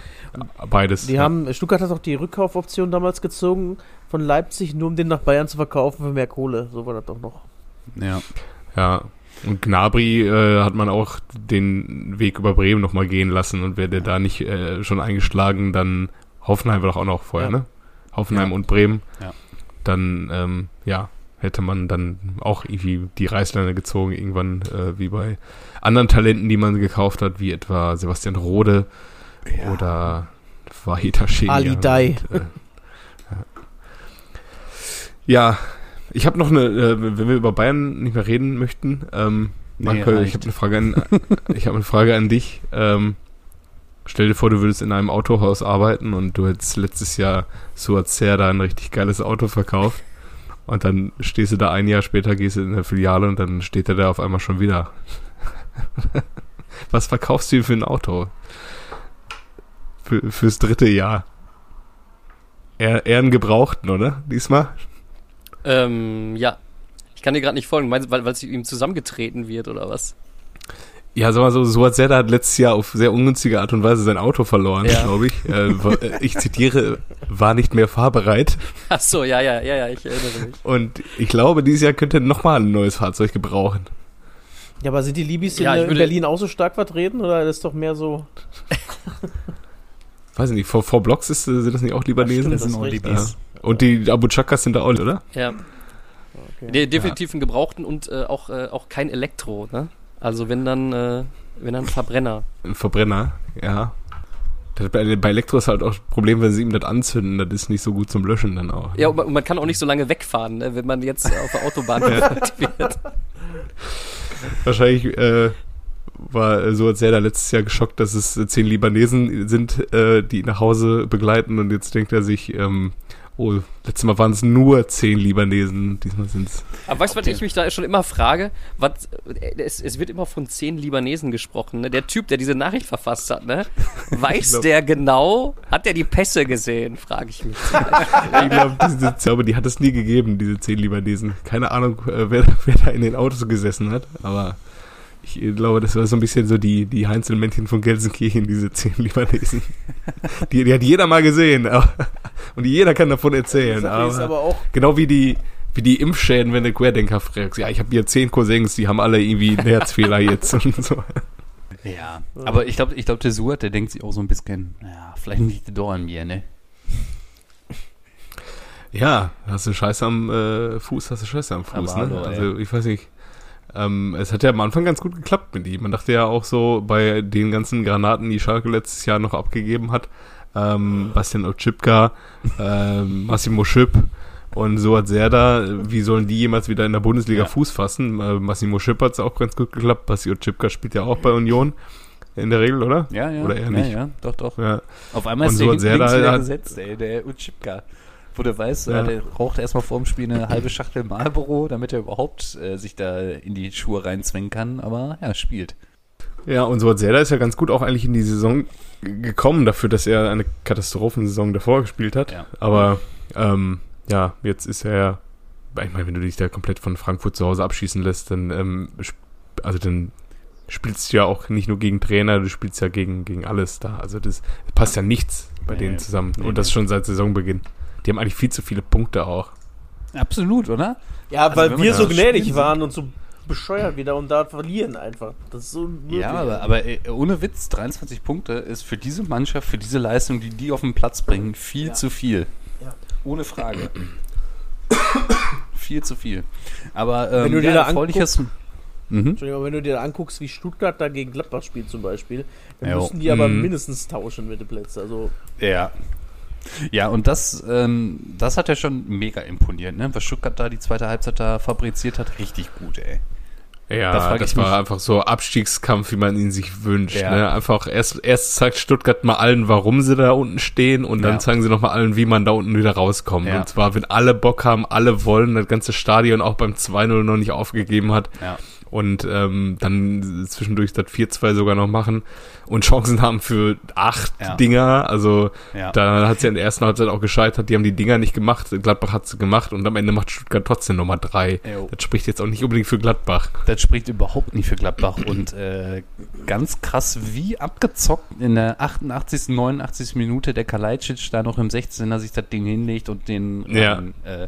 S2: Beides.
S3: Die
S2: ja.
S3: haben, Stuttgart hat auch die Rückkaufoption damals gezogen von Leipzig, nur um den nach Bayern zu verkaufen für mehr Kohle. So war das doch noch.
S1: Ja.
S2: Ja. Und Gnabry äh, hat man auch den Weg über Bremen nochmal gehen lassen und wäre der da nicht äh, schon eingeschlagen, dann Hoffenheim war doch auch noch vorher,
S3: Ja.
S2: ne? Hoffenheim
S1: Ja.
S2: und Bremen.
S1: Ja.
S2: Dann, ähm, ja, hätte man dann auch irgendwie die Reißleine gezogen, irgendwann äh, wie bei anderen Talenten, die man gekauft hat, wie etwa Sebastian Rode oder Vahida Schenia.
S3: Ali Dai.
S2: Und, äh, ja. ja, ich habe noch eine, äh, wenn wir über Bayern nicht mehr reden möchten, ähm,
S1: Nee,
S2: Marco, ich
S1: reicht.
S2: habe eine Frage an, ich habe eine Frage an dich. Ähm, stell dir vor, du würdest in einem Autohaus arbeiten und du hättest letztes Jahr Suat Serda ein richtig geiles Auto verkauft. Und dann stehst du da ein Jahr später, gehst du in der Filiale und dann steht er da auf einmal schon wieder. Was verkaufst du für ein Auto? Für, fürs dritte Jahr. Eher, eher einen Gebrauchten, oder? Diesmal?
S4: Ähm, ja. Ich kann dir gerade nicht folgen, meinst du, weil es ihm zusammengetreten wird oder was?
S2: Ja, sag mal so, Suat Serda hat letztes Jahr auf sehr ungünstige Art und Weise sein Auto verloren,
S4: Ja.
S2: glaube ich. Äh, äh, ich zitiere, war nicht mehr fahrbereit.
S4: Ach so, ja, ja, ja, ja, ich erinnere mich.
S2: Und ich glaube, dieses Jahr könnte er nochmal ein neues Fahrzeug gebrauchen.
S3: Ja, aber sind die Libys
S4: Ja,
S3: in,
S4: ich
S3: in Berlin auch so stark vertreten oder ist doch mehr so.
S2: Weiß ich nicht, vor, vor Blocks ist, äh, sind das nicht auch Libanesen?
S3: stimmt,
S1: Das sind auch. Libis.
S2: Und die Abu Chakas sind da auch, oder?
S4: Ja.
S3: Okay.
S4: De definitiv einen gebrauchten und äh, auch, äh, auch kein Elektro, ne? Also wenn dann, äh, Wenn dann ein Verbrenner.
S2: Ein Verbrenner, ja. Bei, bei Elektro ist halt auch das Problem, wenn sie ihm das anzünden, das ist nicht so gut zum Löschen dann auch.
S4: Ja, und man, man kann auch nicht so lange wegfahren, ne, wenn man jetzt auf der Autobahn gefolgt wird.
S2: Wahrscheinlich äh, war so als er da letztes Jahr geschockt, dass es zehn Libanesen sind, äh, die ihn nach Hause begleiten und jetzt denkt er sich, ähm, oh, letztes Mal waren es nur zehn Libanesen, diesmal sind es.
S4: Aber weißt du, was ich mich da schon immer frage? Was, äh, es, es wird immer von zehn Libanesen gesprochen. Ne? Der Typ, der diese Nachricht verfasst hat, ne? weiß
S2: glaub-
S4: der genau, hat der die Pässe gesehen, frage ich mich.
S2: Ich glaube, diese, glaube, die hat es nie gegeben, diese zehn Libanesen. Keine Ahnung, äh, wer, wer da in den Autos gesessen hat, aber ich glaube, das war so ein bisschen so die, die Heinzelmännchen von Gelsenkirchen, diese zehn Libanesen. Die, die hat jeder mal gesehen, aber, und jeder kann davon erzählen.
S3: Ist aber auch,
S2: Genau wie die, wie die Impfschäden, wenn du Querdenker fragst. Ja, ich habe hier zehn Cousins, die haben alle irgendwie einen Herzfehler jetzt und so.
S1: Ja, aber ich glaube, ich glaub, der Suat, der denkt sich auch so ein bisschen, ja, vielleicht nicht doch an mir, ne?
S2: Ja, hast du Scheiße am äh, Fuß, hast du Scheiße am Fuß,
S1: Aber
S2: ne?
S1: hallo,
S2: Also ich weiß nicht. Ähm, es hat ja am Anfang ganz gut geklappt mit ihm. Man dachte ja auch so bei den ganzen Granaten, die Schalke letztes Jahr noch abgegeben hat, ähm, Bastian Otschipka, ähm, Massimo Schipp und Suat Serda, wie sollen die jemals wieder in der Bundesliga
S1: Ja.
S2: Fuß fassen? Äh, Massimo Schipp hat es auch ganz gut geklappt. Basti Otschipka spielt ja auch bei Union in der Regel, oder?
S1: Ja, ja.
S2: Oder eher
S1: ja,
S2: nicht.
S1: Ja, doch, doch.
S2: Ja.
S1: Auf einmal
S2: Und
S1: ist
S2: so
S1: der
S2: Serda
S1: gesetzt, ey, der Utschipka. Wo du weißt,
S2: Ja.
S1: äh, der raucht erstmal vor dem Spiel eine halbe Schachtel Marlboro, damit er überhaupt äh, sich da in die Schuhe reinzwingen kann, aber ja, spielt.
S2: Ja, und Suat Serda ist ja ganz gut auch eigentlich in die Saison gekommen dafür, dass er eine Katastrophensaison davor gespielt hat.
S1: Ja.
S2: Aber ähm, ja, jetzt ist er, ich meine, wenn du dich da komplett von Frankfurt zu Hause abschießen lässt, dann ähm, also dann spielst du ja auch nicht nur gegen Trainer, du spielst ja gegen, gegen alles da. Also das passt ja nichts bei
S1: Nee,
S2: denen zusammen.
S1: nee,
S2: und das
S1: nee.
S2: schon seit Saisonbeginn. Die haben eigentlich viel zu viele Punkte auch.
S1: Absolut, oder?
S3: ja,
S1: Also
S3: weil wir
S1: da
S3: so gnädig waren und so bescheuert wieder und da verlieren einfach. Das ist so.
S1: Ja, aber, aber äh, ohne Witz, 23 Punkte ist für diese Mannschaft, für diese Leistung, die die auf den Platz bringen, viel
S3: Ja.
S1: zu viel.
S3: Ja.
S1: Ohne Frage. viel zu viel. Aber ähm,
S3: Wenn du dir
S1: ja,
S3: da
S1: erfreuliches. Mhm.
S3: Entschuldigung, wenn du dir anguckst, wie Stuttgart da gegen Gladbach spielt zum Beispiel, dann
S1: Jo.
S3: müssen die aber
S2: Mhm.
S3: mindestens tauschen mit den Plätzen. Also
S1: Ja. Ja, und das, ähm, das hat ja schon mega imponiert, ne? Was Stuttgart da die zweite Halbzeit da fabriziert hat, richtig gut, ey. Da
S2: Ja,
S1: frag
S2: das war
S1: mich-
S2: einfach so Abstiegskampf, wie man ihn sich wünscht.
S1: Ja.
S2: Ne? Einfach erst, erst zeigt Stuttgart mal allen, warum sie da unten stehen und dann
S1: Ja.
S2: zeigen sie noch mal allen, wie man da unten wieder rauskommt.
S1: Ja.
S2: Und zwar, wenn alle Bock haben, alle wollen, das ganze Stadion auch beim 2-0 noch nicht aufgegeben hat
S1: Ja.
S2: Und ähm, dann zwischendurch das 4-2 sogar noch machen und Chancen haben für acht
S1: Ja.
S2: Dinger. Also
S1: Ja.
S2: da hat sie in der ersten Halbzeit auch gescheitert. Die haben die Dinger nicht gemacht. Gladbach hat sie gemacht und am Ende macht Stuttgart trotzdem nochmal drei.
S1: Jo.
S2: Das spricht jetzt auch nicht unbedingt für Gladbach.
S1: Das spricht überhaupt nicht für Gladbach und äh, ganz krass, wie abgezockt in der 88., 89. Minute der Kalajdzic da noch im 16er sich das Ding hinlegt und den
S2: Ja.
S1: rein, äh,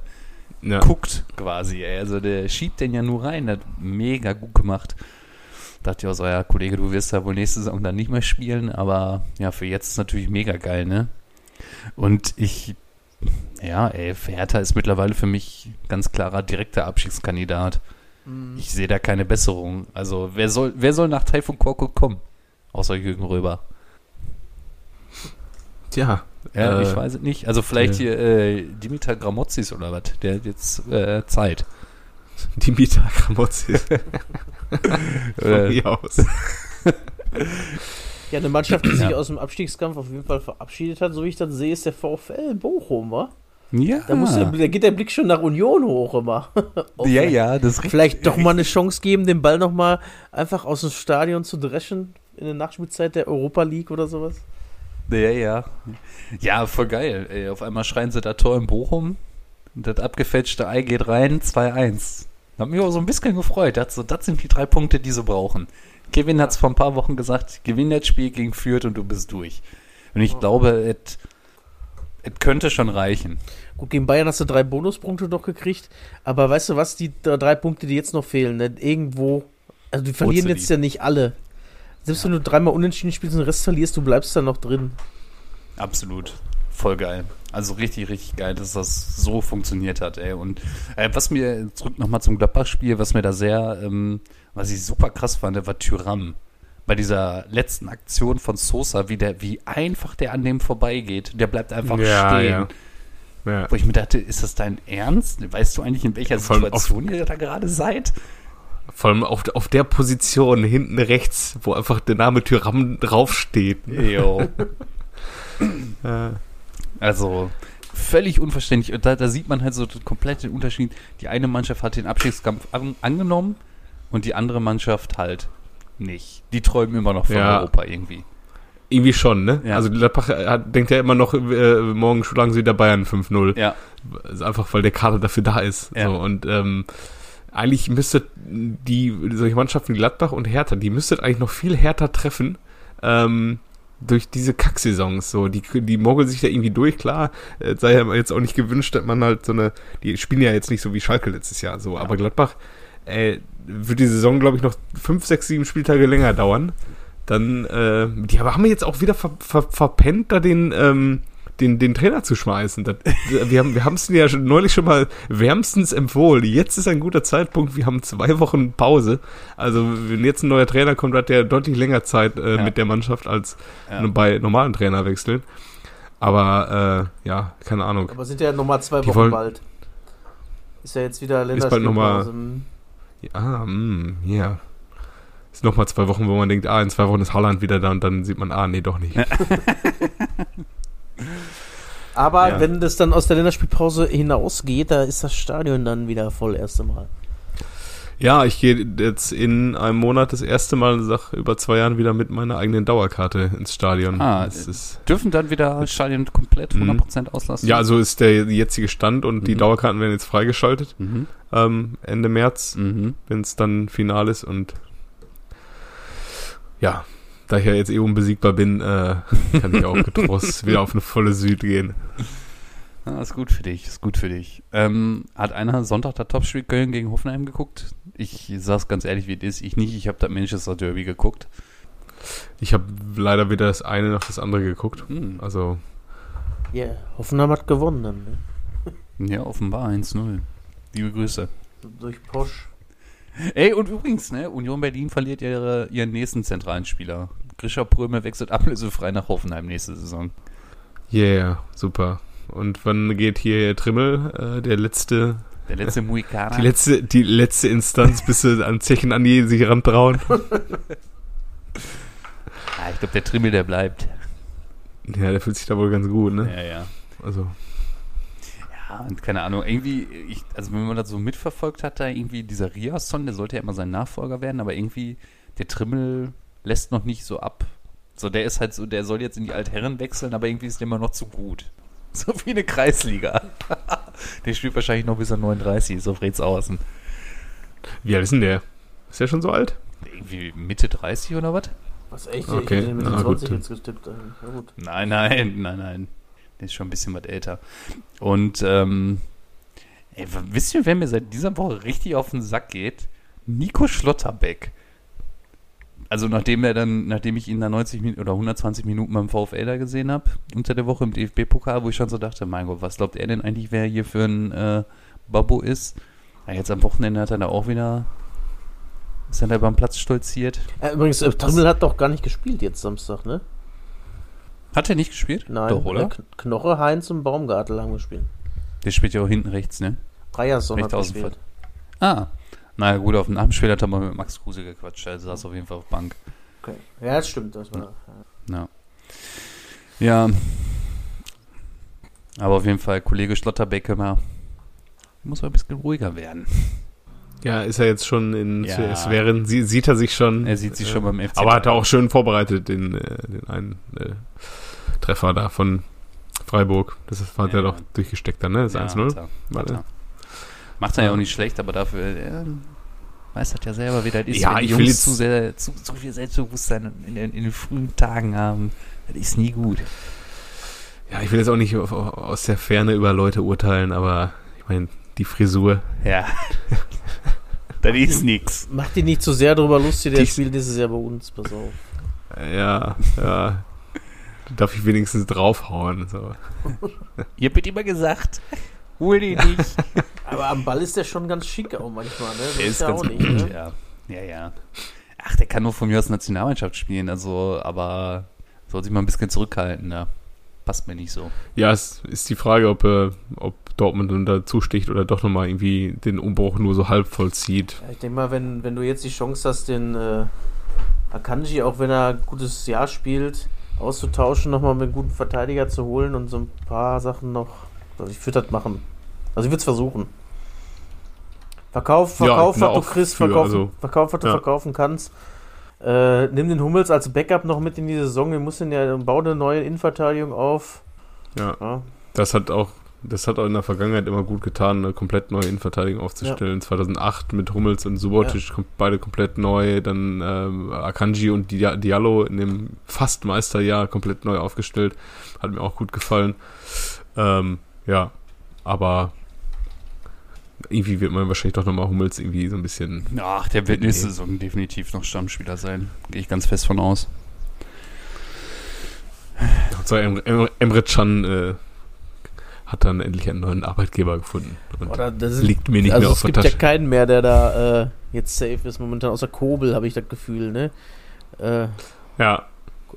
S2: Ja.
S1: guckt quasi. Ey. Also der schiebt den ja nur rein, hat mega gut gemacht. Dachte ich auch so, ja Kollege, du wirst da wohl nächste Saison dann nicht mehr spielen, aber ja, für jetzt ist natürlich mega geil, ne? Und ich, ja, ey, Hertha ist mittlerweile für mich ganz klarer direkter Abschiedskandidat. Ich sehe da keine Besserung. Also, wer soll, wer soll nach Taifun Korkut kommen? Außer Jürgen Röber.
S2: Tja.
S1: Ja,
S2: äh,
S1: ich weiß es nicht. Also, vielleicht
S2: ja.
S1: hier äh, Dimitar Gramotzis oder was. Der hat jetzt äh, Zeit.
S2: Dimitar Gramotzis. Von
S1: Äh,
S2: mir aus.
S3: Ja, eine Mannschaft, die sich
S1: Ja.
S3: aus dem Abstiegskampf auf jeden Fall verabschiedet hat, so wie ich das sehe, ist der VfL Bochum, wa?
S1: ja.
S3: Da, muss der, da geht der Blick schon nach Union hoch immer. Auf-
S1: ja, ja, das richtig.
S3: Vielleicht doch mal eine Chance geben, den Ball noch mal einfach aus dem Stadion zu dreschen in der Nachspielzeit der Europa League oder sowas.
S1: Ja, ja. Ja, voll geil. Ey, auf einmal schreien sie da Tor in Bochum. Und das abgefälschte Ei geht rein, 2-1. Hat mich auch so ein bisschen gefreut. Das, so, das sind die drei Punkte, die sie brauchen. Kevin hat es vor ein paar Wochen gesagt, gewinn das Spiel gegen Fürth und du bist durch. Und ich glaube, es könnte schon reichen.
S3: Gut, gegen Bayern hast du drei Bonuspunkte noch gekriegt, aber weißt du was, die drei Punkte, die jetzt noch fehlen, ne? irgendwo, also die verlieren jetzt
S1: die?
S3: ja nicht alle. Selbst wenn du dreimal unentschieden spielst und den Rest verlierst, du bleibst da noch drin.
S1: Absolut. Voll geil. Also richtig, richtig geil, dass das so funktioniert hat, ey. Und äh, was mir, zurück nochmal zum Gladbach-Spiel, was mir da sehr, ähm, was ich super krass fand, war Tyram. bei dieser letzten Aktion von Sosa, wie, der, wie einfach der an dem vorbeigeht. Der bleibt einfach
S2: Ja,
S1: stehen.
S2: ja. Ja.
S1: Wo ich mir dachte, ist das dein Ernst? Weißt du eigentlich, in welcher Situation ihr da gerade seid?
S2: Vor allem auf, auf der Position hinten rechts, wo einfach der Name Tyram draufsteht.
S1: Jo.
S2: Ja.
S1: Also völlig unverständlich. Und da, da sieht man halt so komplett den Unterschied. Die eine Mannschaft hat den Abstiegskampf an, angenommen und die andere Mannschaft halt nicht. Die träumen immer noch von
S2: Ja.
S1: Europa irgendwie.
S2: Irgendwie schon, ne?
S1: Ja.
S2: Also Gladbach hat, denkt ja immer noch, äh, morgen schlagen sie wieder Bayern 5-0.
S1: Ja.
S2: Einfach, weil der Kader dafür da ist.
S1: Ja.
S2: So, und ähm, eigentlich müsste die, solche Mannschaften wie Gladbach und Hertha, die müsstet eigentlich noch viel härter treffen. Ähm, durch diese Kacksaisons, so, die, die mogeln sich da irgendwie durch, klar, äh, sei ja jetzt auch nicht gewünscht, dass man halt so eine, die spielen ja jetzt nicht so wie Schalke letztes Jahr, so, aber Gladbach, äh, wird die Saison, glaube ich, noch fünf, sechs, sieben Spieltage länger dauern, dann, äh, die aber haben wir jetzt auch wieder ver, ver, verpennt, da den, ähm, den, den Trainer zu schmeißen. Das, wir haben wir haben es ja schon, neulich schon mal wärmstens empfohlen. Jetzt ist ein guter Zeitpunkt. Wir haben zwei Wochen Pause. Also wenn jetzt ein neuer Trainer kommt, hat der deutlich länger Zeit äh,
S1: Ja.
S2: mit der Mannschaft als
S1: Ja.
S2: bei normalen Trainerwechseln. Aber äh, ja, keine Ahnung.
S3: Aber sind ja nochmal zwei
S2: Die
S3: Wochen
S2: wollen-
S3: bald. Ist ja jetzt wieder
S2: Ist
S3: Länderspielpause. Hm.
S2: Ja, mm, ja. Ist noch mal zwei Wochen, wo man denkt, ah, in zwei Wochen ist Holland wieder da und dann sieht man, ah, nee, doch nicht.
S3: Aber
S2: Ja.
S3: wenn das dann aus der Länderspielpause hinausgeht, da ist das Stadion dann wieder voll erste Mal.
S2: Ja, ich gehe jetzt in einem Monat das erste Mal sag, über zwei Jahren wieder mit meiner eigenen Dauerkarte ins Stadion.
S1: Ah,
S2: das ist,
S1: Dürfen dann wieder Stadien komplett
S2: Mhm.
S1: 100% auslassen?
S2: ja, so ist der jetzige Stand und die
S1: Mhm.
S2: Dauerkarten werden jetzt freigeschaltet
S1: Mhm.
S2: ähm, Ende März,
S1: Mhm.
S2: wenn es dann final ist und ja, da ich ja jetzt eh unbesiegbar bin, äh, kann ich auch getrost wieder auf eine volle Süd gehen.
S1: Ja, ist gut für dich, ist gut für dich. Ähm, hat einer Sonntag das Topspiel Köln gegen Hoffenheim geguckt? Ich sag's ganz ehrlich, wie es ist. Ich nicht, ich habe das Manchester Derby geguckt.
S2: Ich habe leider weder das eine noch das andere geguckt.
S1: Hm.
S2: Also
S3: Ja, Hoffenheim hat gewonnen dann, ne?
S1: Ja, offenbar 1-0. Liebe Grüße.
S3: Durch Posch.
S1: Ey, und übrigens, ne, Union Berlin verliert ihre, ihren nächsten zentralen Spieler. Grisha Prömel wechselt ablösefrei nach Hoffenheim nächste Saison.
S2: yeah, super. Und wann geht hier Trimmel, äh, der letzte
S1: Der letzte Muikaner.
S2: Die letzte, die letzte Instanz, bis sie an Zechen Andi sich rantrauen.
S1: ah, ich glaube, der Trimmel, der bleibt.
S2: Ja, der fühlt sich da wohl ganz gut, ne?
S1: Ja, ja.
S2: Also,
S1: Ja, und keine Ahnung, irgendwie, ich, also wenn man das so mitverfolgt hat, da irgendwie dieser Riasson, der sollte ja immer sein Nachfolger werden, aber irgendwie der Trimmel lässt noch nicht so ab. So, der ist halt so, der soll jetzt in die Altherren wechseln, aber irgendwie ist der immer noch zu gut. So wie eine Kreisliga. der spielt wahrscheinlich noch bis er 39 ist auf Redsaußen.
S2: wie alt ist denn der? Ist der schon so alt?
S1: Irgendwie Mitte 30 oder was?
S3: Was echt?
S2: Okay,
S3: Ich hätte mit
S2: na
S3: den
S2: gut.
S3: 20 jetzt getippt. Ja, gut.
S1: Nein, nein, nein, nein. Der ist schon ein bisschen was älter. Und ähm, ey, wisst ihr, wer mir seit dieser Woche richtig auf den Sack geht? Nico Schlotterbeck. Also nachdem er dann, nachdem ich ihn da 90 Minuten oder 120 Minuten beim VfL da gesehen habe, unter der Woche im DFB-Pokal, wo ich schon so dachte, mein Gott, was glaubt er denn eigentlich, wer hier für ein äh, Babbo ist? Ja, jetzt am Wochenende hat er da auch wieder, ist er da beim Platz stolziert.
S3: Äh, übrigens, äh, hat doch gar nicht gespielt jetzt Samstag, ne?
S1: Hat er nicht gespielt?
S3: Nein,
S1: Doch, oder?
S3: äh, Kn- Knoche, Heinz und Baumgartel haben gespielt.
S1: Der spielt ja auch hinten rechts, ne?
S3: Dreierson hat gespielt.
S1: Ah, naja gut, auf dem Abendspiel hat er mal mit Max Kruse gequatscht, also saß auf jeden Fall auf Bank.
S3: Okay. Ja, das stimmt. Das war, ja.
S1: Ja. Ja. Aber auf jeden Fall, Kollege Schlotterbeck immer, muss mal ein bisschen ruhiger werden.
S2: Ja, ist er jetzt schon in
S1: Ja.
S2: es wären, sie, sieht er sich schon.
S1: Er sieht sich schon beim FC.
S2: Aber hat er auch schön vorbereitet, den, äh, den einen äh, Treffer da von Freiburg. Das hat
S1: Ja.
S2: er doch durchgesteckt dann, ne? Das
S1: ja,
S2: 1-0.
S1: Hat er, hat er. Macht er ja auch nicht schlecht, aber dafür äh, weiß das ja selber, wie das ist,
S2: Ja,
S1: wenn die
S2: ich will
S1: Jungs zu, sehr, zu, zu viel Selbstbewusstsein in, den- in den frühen Tagen haben. Das ist nie gut.
S2: Ja, ich will jetzt auch nicht auf, auf, aus der Ferne über Leute urteilen, aber ich meine, die Frisur.
S1: Ja. das ist nix.
S3: Mach dich nicht zu sehr darüber lustig, der
S2: Die-
S3: spielt dieses Jahr bei uns, pass auf.
S2: Ja, ja. Darf ich wenigstens draufhauen. So.
S1: Ihr habt immer gesagt, hol den nicht.
S3: Aber am Ball ist der schon ganz schick auch manchmal, ne? Das
S1: Der ist
S3: ja
S1: ganz
S3: auch
S1: gut,
S3: nicht, ne?
S1: ja. Ja, ja. Ach, der kann nur von mir aus Nationalmannschaft spielen, also, aber soll sich mal ein bisschen zurückhalten, ja. Passt mir nicht so.
S2: Ja, es ist die Frage, ob, äh, ob Dortmund dann da zusticht oder doch nochmal irgendwie den Umbruch nur so halb vollzieht.
S3: Ja, ich denke mal, wenn, wenn du jetzt die Chance hast, den äh, Akanji, auch wenn er ein gutes Jahr spielt, auszutauschen, nochmal mit einem guten Verteidiger zu holen und so ein paar Sachen noch. Also ich würde das machen. Also ich würde es versuchen. Verkauf,
S2: Ja,
S3: verkauf,
S2: da
S3: was du kriegst,
S2: für,
S3: verkauf,
S2: also,
S3: verkauf, was du
S2: ja.
S3: verkaufen kannst. Äh, nimm den Hummels als Backup noch mit in die Saison. Wir müssen ja bau eine neue Innenverteidigung auf.
S2: Ja,
S3: Ja.
S2: das hat auch, das hat auch in der Vergangenheit immer gut getan, eine komplett neue Innenverteidigung aufzustellen. 2008 mit Hummels und Subotic, kom beide komplett neu. Dann ähm, Akanji und Dia Diallo in dem fast Meisterjahr komplett neu aufgestellt. Hat mir auch gut gefallen. Ähm, ja, aber irgendwie wird man wahrscheinlich doch nochmal Hummels irgendwie so ein bisschen
S1: Ach, der wird nächste. Saison definitiv noch Stammspieler sein. Gehe ich ganz fest von aus.
S2: Emre, Emre, Emre Can äh, hat dann endlich einen neuen Arbeitgeber gefunden. Und
S3: Oder das
S2: liegt mir nicht
S3: also
S2: mehr auf
S3: es
S2: der
S3: gibt ja
S2: Tasche.
S3: keinen mehr, der da äh, jetzt safe ist momentan, außer Kobel, habe ich das Gefühl, ne? Äh,
S2: Ja,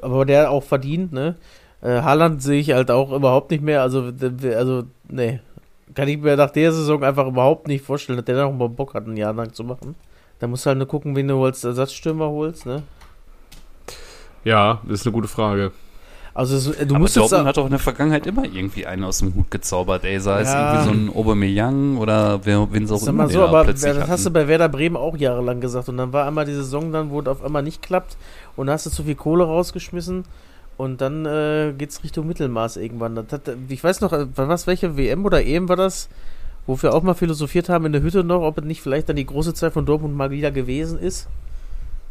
S3: aber der auch verdient, ne? Äh, Haaland sehe ich halt auch überhaupt nicht mehr, also, also, ne. Kann ich mir nach der Saison einfach überhaupt nicht vorstellen, dass der noch mal Bock hat, ein Jahr lang zu machen. Da musst du halt nur gucken, wen du als Ersatzstürmer holst, ne?
S2: ja, das ist eine gute Frage.
S3: Also, es, du
S1: Aber
S3: musst
S1: Dortmund hat auch in der Vergangenheit immer irgendwie einen aus dem Hut gezaubert, ey. Sei es
S3: Ja.
S1: irgendwie so ein Aubameyang oder wer, wen es auch
S3: Sag
S1: immer
S3: mal so, aber
S1: plötzlich
S3: das hast du
S1: hatten.
S3: bei Werder Bremen auch jahrelang gesagt. Und dann war einmal die Saison, dann wurde auf einmal nicht klappt und dann hast du zu viel Kohle rausgeschmissen und dann äh, geht's Richtung Mittelmaß irgendwann. Hat, ich weiß noch, äh, was welche WM oder EM war das, wo wir auch mal philosophiert haben in der Hütte noch, ob es nicht vielleicht dann die große Zeit von Dortmund mal wieder gewesen ist.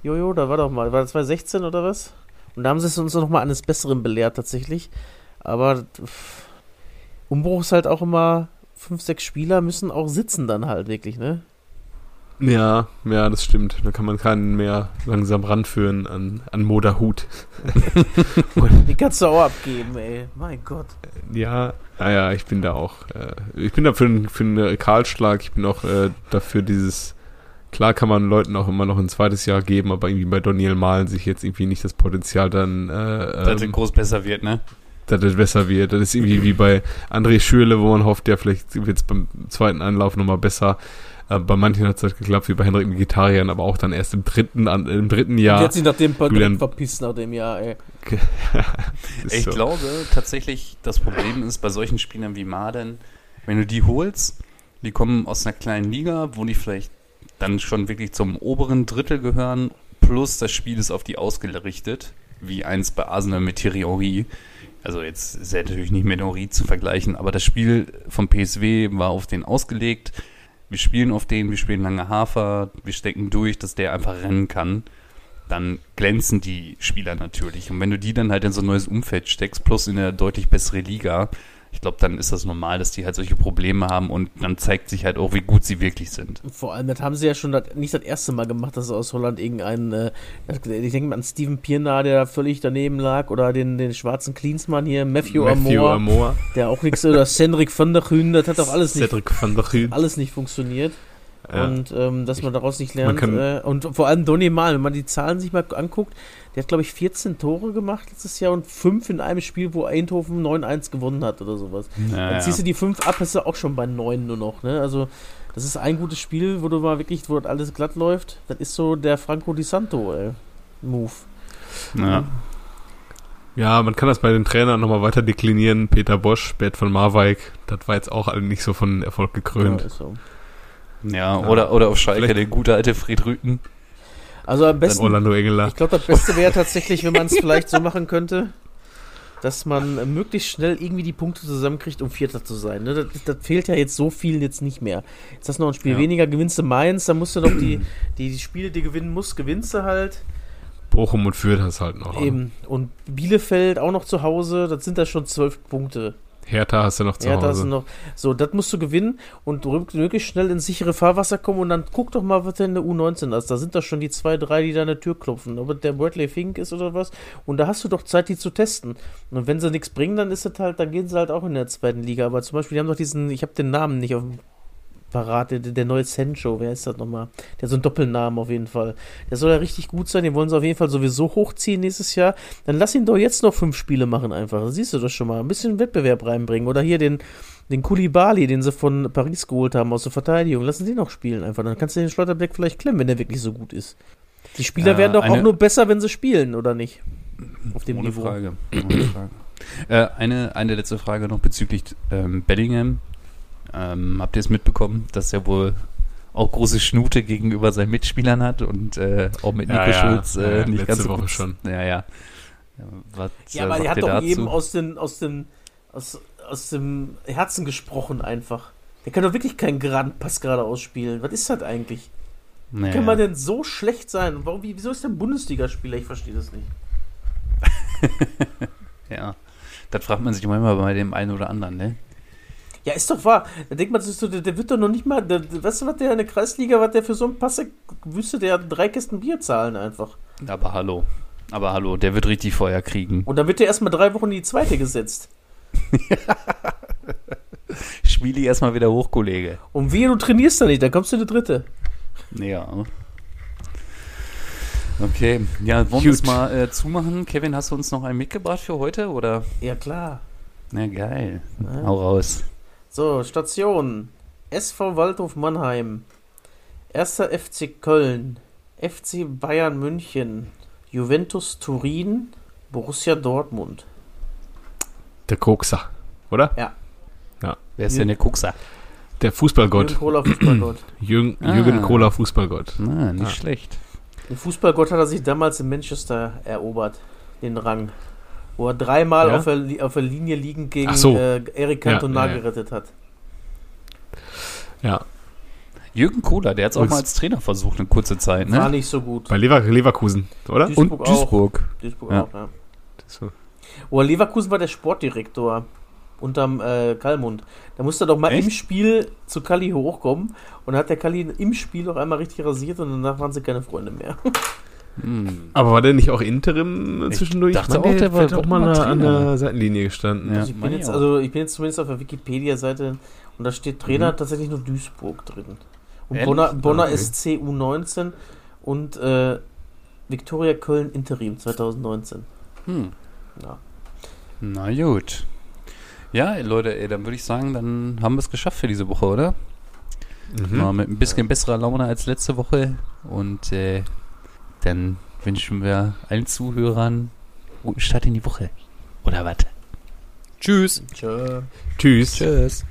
S3: Jojo, da war doch mal, war das 2016 oder was? Und da haben sie es uns noch mal eines Besseren belehrt tatsächlich. Aber pff, Umbruch ist halt auch immer fünf, sechs Spieler müssen auch sitzen dann halt wirklich, ne?
S2: Ja, ja, das stimmt. Da kann man keinen mehr langsam ranführen an, an Moderhut.
S3: Die kannst du auch abgeben, ey. Mein Gott.
S2: Ja, naja, ich bin da auch. Äh, ich bin da für, einen- für einen Kahlschlag. Ich bin auch äh, dafür dieses. Klar kann man Leuten auch immer noch ein zweites Jahr geben, aber irgendwie bei Daniel Malen sich jetzt irgendwie nicht das Potenzial dann, äh,
S1: Dass es
S2: ähm,
S1: groß besser wird, ne?
S2: dass es besser wird. Das ist irgendwie wie bei André Schürle, wo man hofft, ja, vielleicht wird es beim zweiten Anlauf nochmal besser. Äh, bei manchen hat es halt geklappt, wie bei Henrik Vegetarian, aber auch dann erst im dritten, an, im dritten
S3: Ja.
S2: Jahr.
S3: Die hat sich nach dem Paar
S2: Julian-
S3: verpisst nach dem Jahr, ey.
S1: Ich
S2: so.
S1: glaube tatsächlich, das Problem ist bei solchen Spielern wie Marden, wenn du die holst, die kommen aus einer kleinen Liga, wo die vielleicht dann schon wirklich zum oberen Drittel gehören, plus das Spiel ist auf die ausgerichtet, wie eins bei Arsenal mit Thierry. Also jetzt ist er natürlich nicht mit Henry zu vergleichen, aber das Spiel vom PSW war auf den ausgelegt. Wir spielen auf den, wir spielen lange Hafer, wir stecken durch, dass der einfach rennen kann dann glänzen die Spieler natürlich. Und wenn du die dann halt in so ein neues Umfeld steckst, plus in eine deutlich bessere Liga, ich glaube, dann ist das normal, dass die halt solche Probleme haben und dann zeigt sich halt auch, wie gut sie wirklich sind.
S3: Vor allem, das haben sie ja schon das, nicht das erste Mal gemacht, dass sie aus Holland irgendeinen, äh, ich denke mal an Steven Pirna, der da völlig daneben lag, oder den, den schwarzen Cleansmann hier, Matthew,
S2: Matthew
S3: Amor,
S2: Amor,
S3: der auch nichts, oder Cedric van der Grün, das hat auch alles nicht,
S2: Cedric van der
S3: alles nicht funktioniert.
S2: Ja.
S3: Und ähm, dass man daraus nicht lernt.
S2: kann-
S3: äh, und vor allem Donny Mal, wenn man die Zahlen sich mal anguckt, der hat, glaube ich, 14 Tore gemacht letztes Jahr und 5 in einem Spiel, wo Eindhoven 9-1 gewonnen hat oder sowas. Dann ziehst du die 5 ab, bist du auch schon bei 9 nur noch. Ne? Also, das ist ein gutes Spiel, wo du mal wirklich, wo alles glatt läuft. Das ist so der Franco Di Santo äh, Move.
S1: ja.
S2: Ja, man kann das bei den Trainern nochmal weiter deklinieren. Peter Bosch, Bert von Marwijk, das war jetzt auch alle nicht so von Erfolg gekrönt.
S3: Ja, ist so.
S1: Ja, oder, oder auf Schalke,
S2: Vielleicht-
S1: der gute alte Fred Rüten.
S3: Also am
S2: Dann
S3: besten,
S2: Orlando Engeler.
S3: ich glaube, das Beste wäre tatsächlich, wenn man es vielleicht so machen könnte, dass man möglichst schnell irgendwie die Punkte zusammenkriegt, um Vierter zu sein. Ne? Das, das fehlt ja jetzt so viel jetzt nicht mehr. Jetzt hast du noch ein Spiel
S1: Ja.
S3: weniger, gewinnst du Mainz, dann musst du noch die, die, die Spiele, die du gewinnen musst, gewinnst du halt.
S2: Bochum und Fürth hast halt noch.
S3: Eben. Und Bielefeld auch noch zu Hause, das sind da schon zwölf Punkte.
S2: Hertha hast du noch zu
S3: Ja, da hast
S2: Hause.
S3: du noch. So, das musst du gewinnen und möglichst schnell ins sichere Fahrwasser kommen und dann guck doch mal, was denn in der U19 ist. Da sind doch schon die zwei, drei, die da an der Tür klopfen. Ob der Bradley Fink ist oder was. Und da hast du doch Zeit, die zu testen. Und wenn sie nichts bringen, dann ist es halt, dann gehen sie halt auch in der zweiten Liga. Aber zum Beispiel, die haben doch diesen, ich habe den Namen nicht auf dem parat, der, der neue Sencho, wer ist das nochmal? Der hat so einen Doppelnamen auf jeden Fall. Der soll ja richtig gut sein, den wollen sie auf jeden Fall sowieso hochziehen nächstes Jahr. Dann lass ihn doch jetzt noch fünf Spiele machen einfach. Das siehst du doch schon mal. Ein bisschen Wettbewerb reinbringen. Oder hier den, den Kulibali, den sie von Paris geholt haben aus der Verteidigung. Lassen sie noch spielen einfach. Dann kannst du den Schlotterbeck vielleicht klemmen, wenn der wirklich so gut ist. Die Spieler
S1: Ja,
S3: werden doch auch nur besser, wenn sie spielen, oder nicht? Auf dem
S1: Ohne
S3: Niveau.
S1: Frage. Ohne Frage. Äh, eine, eine letzte Frage noch bezüglich ähm, Bellingham. Ähm, habt ihr es mitbekommen, dass er wohl auch große Schnute gegenüber seinen Mitspielern hat und äh, auch mit
S2: Ja,
S1: Nico
S2: ja.
S1: Schulz äh,
S2: Ja, ja,
S1: nicht ganz so
S2: Woche
S1: gut-
S2: schon.
S1: Ja, ja. Ja, Was,
S3: Ja,
S1: äh,
S3: aber
S1: sagt
S3: er hat doch
S1: dazu?
S3: eben aus, den, aus, dem, aus, aus dem Herzen gesprochen einfach. Der kann doch wirklich keinen geraden Pass gerade ausspielen. Was ist das eigentlich? Wie
S1: Naja.
S3: kann man denn so schlecht sein? Warum, wie, wieso ist der ein Bundesligaspieler? Ich verstehe das nicht.
S1: Ja. Das fragt man sich manchmal bei dem einen oder anderen, ne?
S3: Ja, ist doch wahr. Da denkt man sich so, der, der wird doch noch nicht mal. Der, weißt du, was der in der Kreisliga, was der für so einen Pass wüsste, der hat drei Kisten Bier zahlen einfach.
S1: Aber hallo. Aber hallo, der wird richtig Feuer kriegen.
S3: Und dann wird der erstmal drei Wochen in die zweite gesetzt.
S1: Spiele erstmal wieder hoch, Kollege.
S3: Und wehe, du trainierst da nicht, dann kommst du in die dritte.
S1: Ja. Okay, ja, wollen wir es mal äh, zumachen? Kevin, hast du uns noch einen mitgebracht für heute? Oder?
S3: Ja, klar.
S1: Na geil.
S3: Ja.
S1: Hau raus.
S3: So, Station. SV Waldhof Mannheim. 1. FC Köln. FC Bayern München. Juventus Turin. Borussia Dortmund.
S2: Der Kokser, oder?
S1: Wer ist denn der Kuxer?
S2: Der Fußballgott.
S3: Jürgen Kohler Fußballgott.
S2: Jürgen,
S1: Ah.
S2: Jürgen Kohler Fußballgott.
S1: Na, nicht
S2: Ah.
S1: schlecht.
S3: Den Fußballgott hat er sich damals in Manchester erobert. Den Rang. Wo er dreimal
S2: Ja?
S3: auf, der, auf der Linie liegend gegen
S2: so.
S3: äh, Eric Cantona
S2: Ja, ja, ja.
S3: gerettet hat.
S2: Ja.
S1: Jürgen Kohler, der hat es auch mal als Trainer versucht, eine kurze Zeit,
S3: War
S1: ne?
S3: nicht so gut.
S2: Bei Lever Leverkusen, oder?
S3: Duisburg
S1: Und Duisburg.
S3: Auch. Duisburg
S1: Ja.
S3: auch, ja.
S2: So.
S3: Oh, Leverkusen war der Sportdirektor unterm äh, Kallmund. Da musste er doch mal
S1: Echt?
S3: im Spiel zu Kalli hochkommen und dann hat der Kalli im Spiel noch einmal richtig rasiert und danach waren sie keine Freunde mehr.
S1: Hm.
S2: Aber war der nicht auch Interim
S1: Ich
S2: zwischendurch?
S1: dachte
S2: Mann,
S1: auch, der war-
S2: hat auch mal
S1: mal
S2: an
S1: Trainer.
S2: der Seitenlinie gestanden.
S1: Ja.
S3: also, ich bin jetzt,
S1: ich
S3: also ich bin jetzt zumindest auf der Wikipedia-Seite und da steht Trainer tatsächlich nur Duisburg drin. Und? Bonner, Bonner
S2: okay.
S3: SC U19 und äh, Viktoria Köln Interim 2019.
S1: Hm.
S3: Ja.
S1: Na gut. Ja, Leute, ey, dann würde ich sagen, dann haben wir es geschafft für diese Woche, oder?
S2: Mhm.
S1: Mal mit ein bisschen besserer Laune als letzte Woche. Und äh, dann wünschen wir allen Zuhörern guten Start in die Woche. Oder was?
S4: Tschüss.
S3: Tschö.
S2: Tschüss.
S1: Tschüss.